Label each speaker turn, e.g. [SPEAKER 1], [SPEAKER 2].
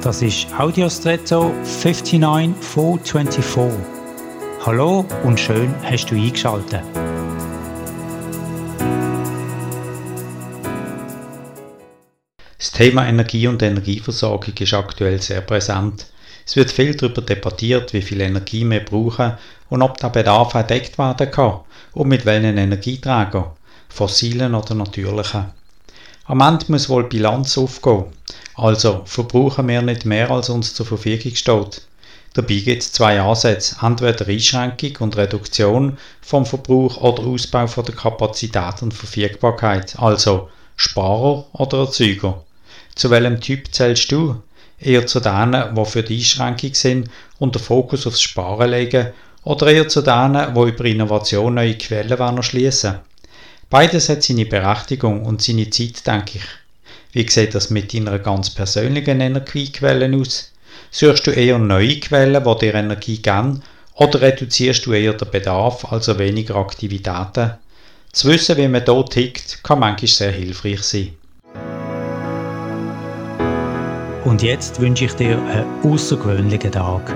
[SPEAKER 1] Das ist Audiostretto 59424. Hallo und schön hast du eingeschaltet. Das Thema Energie und Energieversorgung ist aktuell sehr präsent. Es wird viel darüber debattiert, wie viel Energie wir brauchen und ob der Bedarf gedeckt werden kann und mit welchen Energieträgern, fossilen oder natürlichen. Am Ende muss wohl Bilanz aufgehen. Also verbrauchen wir nicht mehr, als uns zur Verfügung steht. Dabei gibt es zwei Ansätze, entweder Einschränkung und Reduktion vom Verbrauch oder Ausbau von der Kapazität und Verfügbarkeit, also Sparer oder Erzeuger. Zu welchem Typ zählst du? Eher zu denen, die für die Einschränkung sind und den Fokus aufs Sparen legen, oder eher zu denen, die über Innovation neue Quellen erschließen Beides hat seine Berechtigung und seine Zeit, denke ich. Wie sieht das mit deiner ganz persönlichen Energiequellen aus? Suchst du eher neue Quellen, die dir Energie geben, oder reduzierst du eher den Bedarf, also weniger Aktivitäten? Zu wissen, wie man dort tickt, kann manchmal sehr hilfreich sein. Und jetzt wünsche ich dir einen außergewöhnlichen Tag.